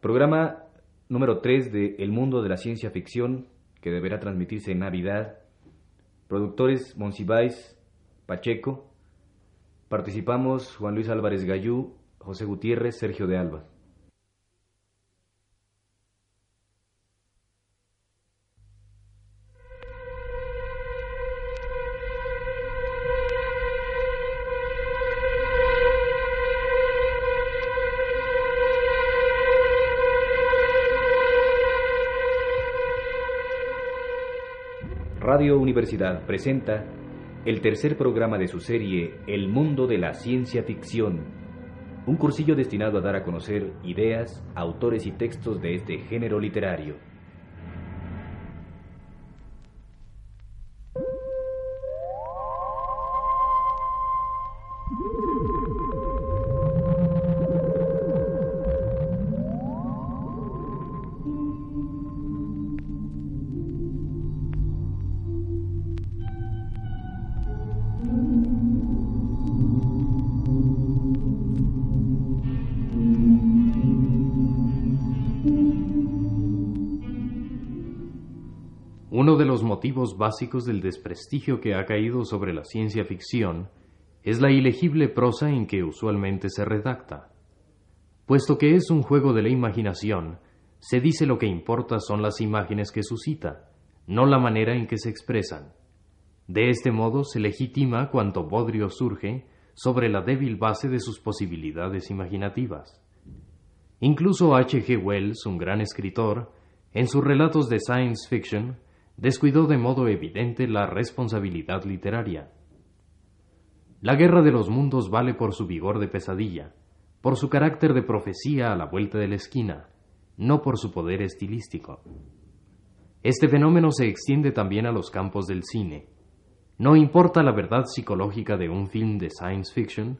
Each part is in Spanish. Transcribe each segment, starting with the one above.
Programa número 3 de El Mundo de la Ciencia Ficción, que deberá transmitirse en Navidad. Productores Monsiváis, Pacheco. Participamos Juan Luis Álvarez Gallú, José Gutiérrez, Sergio de Alba. Radio Universidad presenta el tercer programa de su serie El mundo de la ciencia ficción, un cursillo destinado a dar a conocer ideas, autores y textos de este género literario. Motivos básicos del desprestigio que ha caído sobre la ciencia ficción es la ilegible prosa en que usualmente se redacta. Puesto que es un juego de la imaginación, se dice lo que importa son las imágenes que suscita, no la manera en que se expresan. De este modo se legitima cuanto bodrio surge sobre la débil base de sus posibilidades imaginativas. Incluso H. G. Wells, un gran escritor, en sus relatos de science fiction, descuidó de modo evidente la responsabilidad literaria. La guerra de los mundos vale por su vigor de pesadilla, por su carácter de profecía a la vuelta de la esquina, no por su poder estilístico. Este fenómeno se extiende también a los campos del cine. No importa la verdad psicológica de un film de science fiction,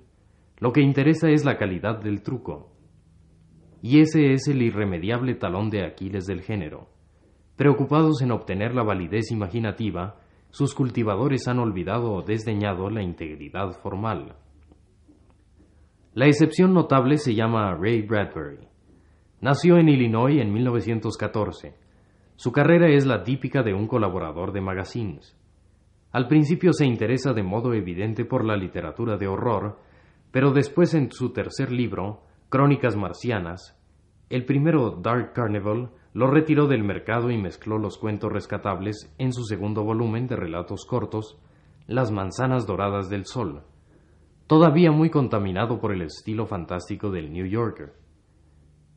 lo que interesa es la calidad del truco. Y ese es el irremediable talón de Aquiles del género. Preocupados en obtener la validez imaginativa, sus cultivadores han olvidado o desdeñado la integridad formal. La excepción notable se llama Ray Bradbury. Nació en Illinois en 1914. Su carrera es la típica de un colaborador de magazines. Al principio se interesa de modo evidente por la literatura de horror, pero después en su tercer libro, Crónicas Marcianas, el primero Dark Carnival, lo retiró del mercado y mezcló los cuentos rescatables en su segundo volumen de relatos cortos, Las manzanas doradas del sol, todavía muy contaminado por el estilo fantástico del New Yorker.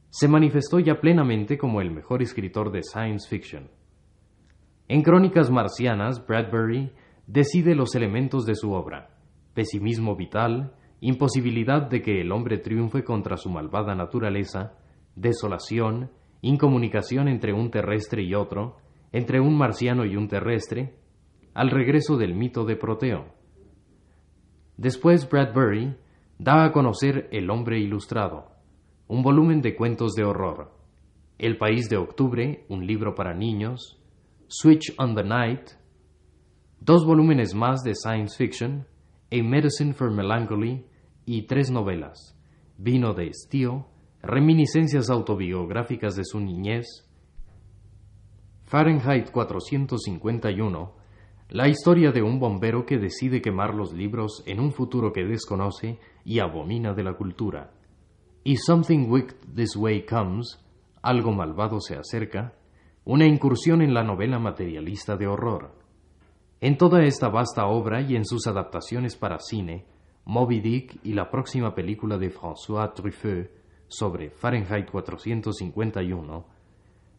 Se manifestó ya plenamente como el mejor escritor de science fiction. En Crónicas Marcianas, Bradbury decide los elementos de su obra, pesimismo vital, imposibilidad de que el hombre triunfe contra su malvada naturaleza, desolación, incomunicación entre un terrestre y otro, entre un marciano y un terrestre, al regreso del mito de Proteo. Después Bradbury da a conocer El hombre ilustrado, un volumen de cuentos de horror, El país de octubre, un libro para niños, Switch on the Night, dos volúmenes más de science fiction, A Medicine for Melancholy y tres novelas, Vino de estío, reminiscencias autobiográficas de su niñez, Fahrenheit 451, la historia de un bombero que decide quemar los libros en un futuro que desconoce y abomina de la cultura, y Something Wicked This Way Comes, algo malvado se acerca, una incursión en la novela materialista de horror. En toda esta vasta obra y en sus adaptaciones para cine, Moby Dick y la próxima película de François Truffaut, sobre Fahrenheit 451,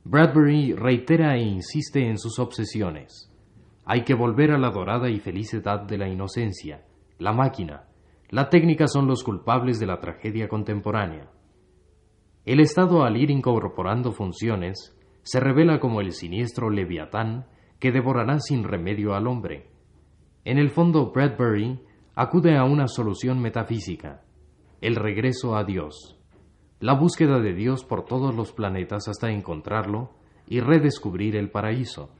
Bradbury reitera e insiste en sus obsesiones. Hay que volver a la dorada y feliz edad de la inocencia. La máquina, la técnica son los culpables de la tragedia contemporánea. El Estado al ir incorporando funciones se revela como el siniestro leviatán que devorará sin remedio al hombre. En el fondo, Bradbury acude a una solución metafísica, el regreso a Dios la búsqueda de Dios por todos los planetas hasta encontrarlo y redescubrir el paraíso.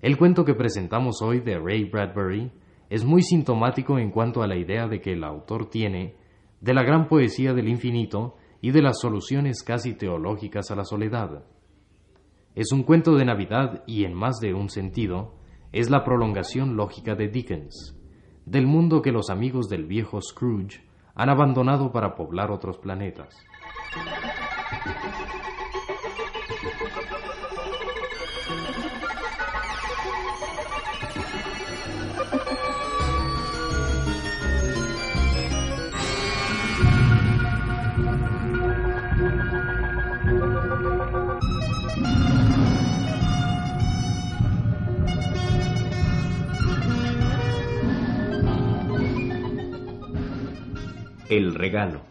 El cuento que presentamos hoy de Ray Bradbury es muy sintomático en cuanto a la idea de que el autor tiene de la gran poesía del infinito y de las soluciones casi teológicas a la soledad. Es un cuento de Navidad y en más de un sentido, es la prolongación lógica de Dickens, del mundo que los amigos del viejo Scrooge han abandonado para poblar otros planetas. El regalo.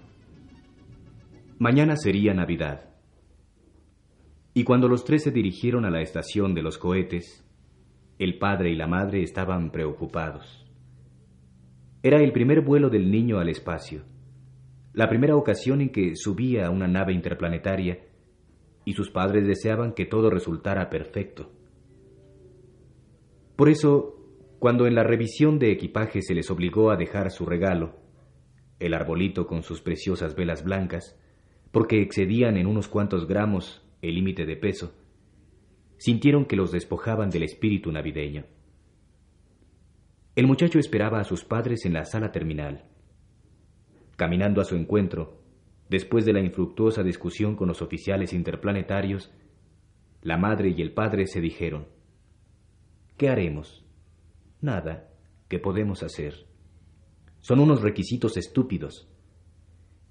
Mañana sería Navidad. Y cuando los tres se dirigieron a la estación de los cohetes, el padre y la madre estaban preocupados. Era el primer vuelo del niño al espacio, la primera ocasión en que subía a una nave interplanetaria, y sus padres deseaban que todo resultara perfecto. Por eso, cuando en la revisión de equipaje se les obligó a dejar su regalo, el arbolito con sus preciosas velas blancas, porque excedían en unos cuantos gramos el límite de peso, sintieron que los despojaban del espíritu navideño. El muchacho esperaba a sus padres en la sala terminal. Caminando a su encuentro, después de la infructuosa discusión con los oficiales interplanetarios, la madre y el padre se dijeron, ¿qué haremos? Nada, ¿qué podemos hacer? Son unos requisitos estúpidos.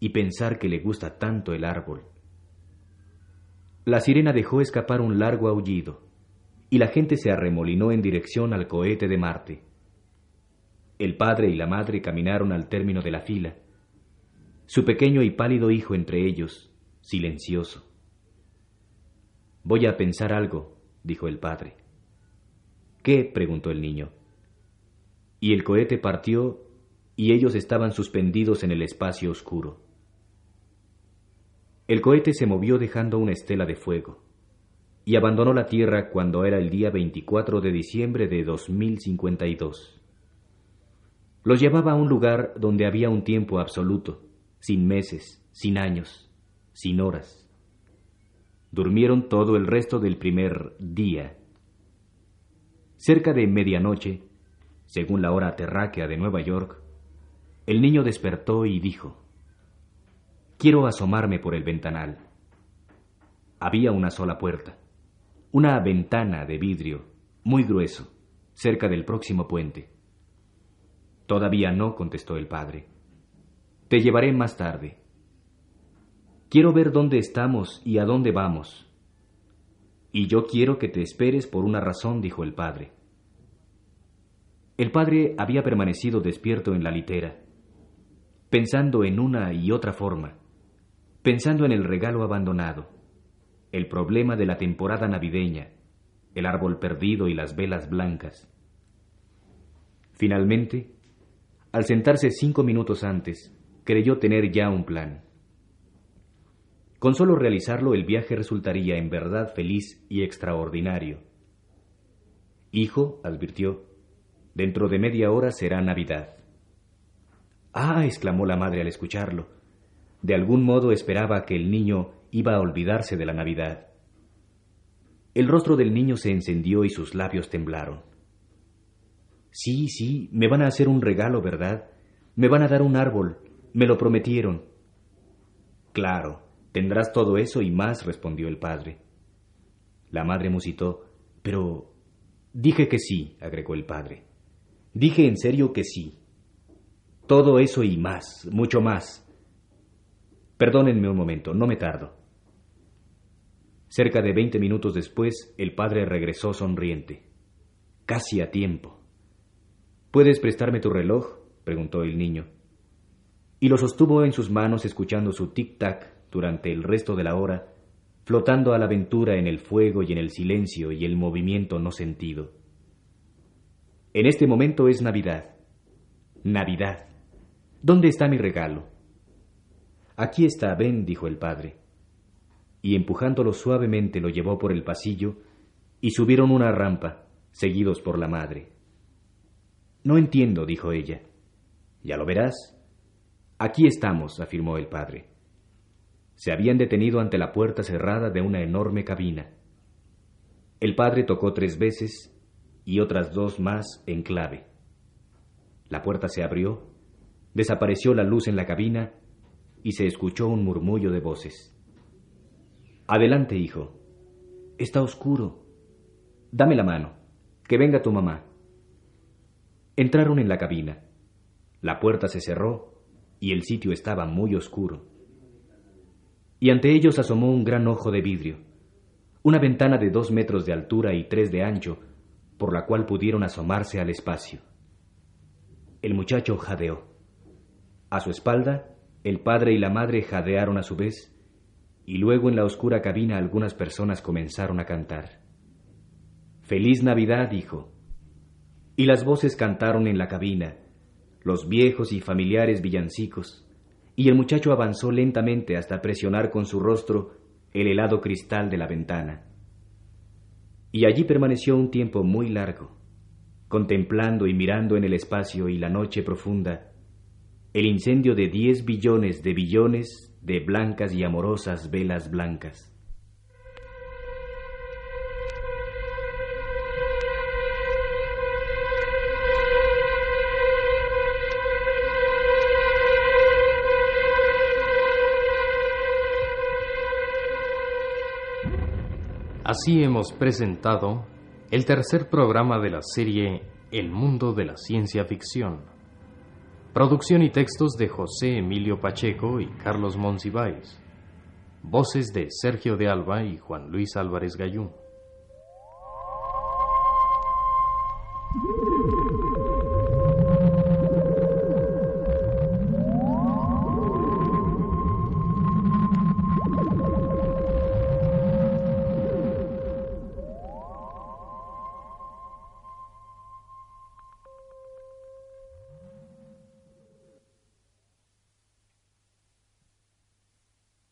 Y pensar que le gusta tanto el árbol. La sirena dejó escapar un largo aullido, y la gente se arremolinó en dirección al cohete de Marte. El padre y la madre caminaron al término de la fila, su pequeño y pálido hijo entre ellos, silencioso. Voy a pensar algo, dijo el padre. ¿Qué? preguntó el niño. Y el cohete partió y ellos estaban suspendidos en el espacio oscuro. El cohete se movió dejando una estela de fuego y abandonó la Tierra cuando era el día 24 de diciembre de 2052. Los llevaba a un lugar donde había un tiempo absoluto, sin meses, sin años, sin horas. Durmieron todo el resto del primer día. Cerca de medianoche, según la hora terráquea de Nueva York, el niño despertó y dijo, Quiero asomarme por el ventanal. Había una sola puerta, una ventana de vidrio, muy grueso, cerca del próximo puente. Todavía no, contestó el padre. Te llevaré más tarde. Quiero ver dónde estamos y a dónde vamos. Y yo quiero que te esperes por una razón, dijo el padre. El padre había permanecido despierto en la litera pensando en una y otra forma, pensando en el regalo abandonado, el problema de la temporada navideña, el árbol perdido y las velas blancas. Finalmente, al sentarse cinco minutos antes, creyó tener ya un plan. Con solo realizarlo el viaje resultaría en verdad feliz y extraordinario. Hijo, advirtió, dentro de media hora será Navidad. Ah, exclamó la madre al escucharlo. De algún modo esperaba que el niño iba a olvidarse de la Navidad. El rostro del niño se encendió y sus labios temblaron. Sí, sí, me van a hacer un regalo, ¿verdad? Me van a dar un árbol. Me lo prometieron. Claro, tendrás todo eso y más, respondió el padre. La madre musitó. Pero... Dije que sí, agregó el padre. Dije en serio que sí. Todo eso y más, mucho más. Perdónenme un momento, no me tardo. Cerca de veinte minutos después, el padre regresó sonriente. Casi a tiempo. ¿Puedes prestarme tu reloj? preguntó el niño. Y lo sostuvo en sus manos escuchando su tic-tac durante el resto de la hora, flotando a la aventura en el fuego y en el silencio y el movimiento no sentido. En este momento es Navidad. Navidad. ¿Dónde está mi regalo? Aquí está, ven, dijo el padre. Y empujándolo suavemente lo llevó por el pasillo y subieron una rampa, seguidos por la madre. No entiendo, dijo ella. Ya lo verás. Aquí estamos, afirmó el padre. se habían detenido ante la puerta cerrada de una enorme cabina. El padre tocó tres veces y otras dos más en clave. La puerta se abrió, desapareció la luz en la cabina y se escuchó un murmullo de voces. Adelante, hijo. Está oscuro. Dame la mano. Que venga tu mamá. Entraron en la cabina. La puerta se cerró y el sitio estaba muy oscuro. Y ante ellos asomó un gran ojo de vidrio, una ventana de dos metros de altura y tres de ancho, por la cual pudieron asomarse al espacio. El muchacho jadeó. A su espalda, el padre y la madre jadearon a su vez, y luego en la oscura cabina algunas personas comenzaron a cantar. Feliz Navidad, dijo. Y las voces cantaron en la cabina, los viejos y familiares villancicos, y el muchacho avanzó lentamente hasta presionar con su rostro el helado cristal de la ventana. Y allí permaneció un tiempo muy largo, contemplando y mirando en el espacio y la noche profunda el incendio de diez billones de billones de blancas y amorosas velas blancas. Así hemos presentado el tercer programa de la serie El mundo de la ciencia ficción. Producción y textos de José Emilio Pacheco y Carlos Monsiváis. Voces de Sergio de Alba y Juan Luis Álvarez Gallún.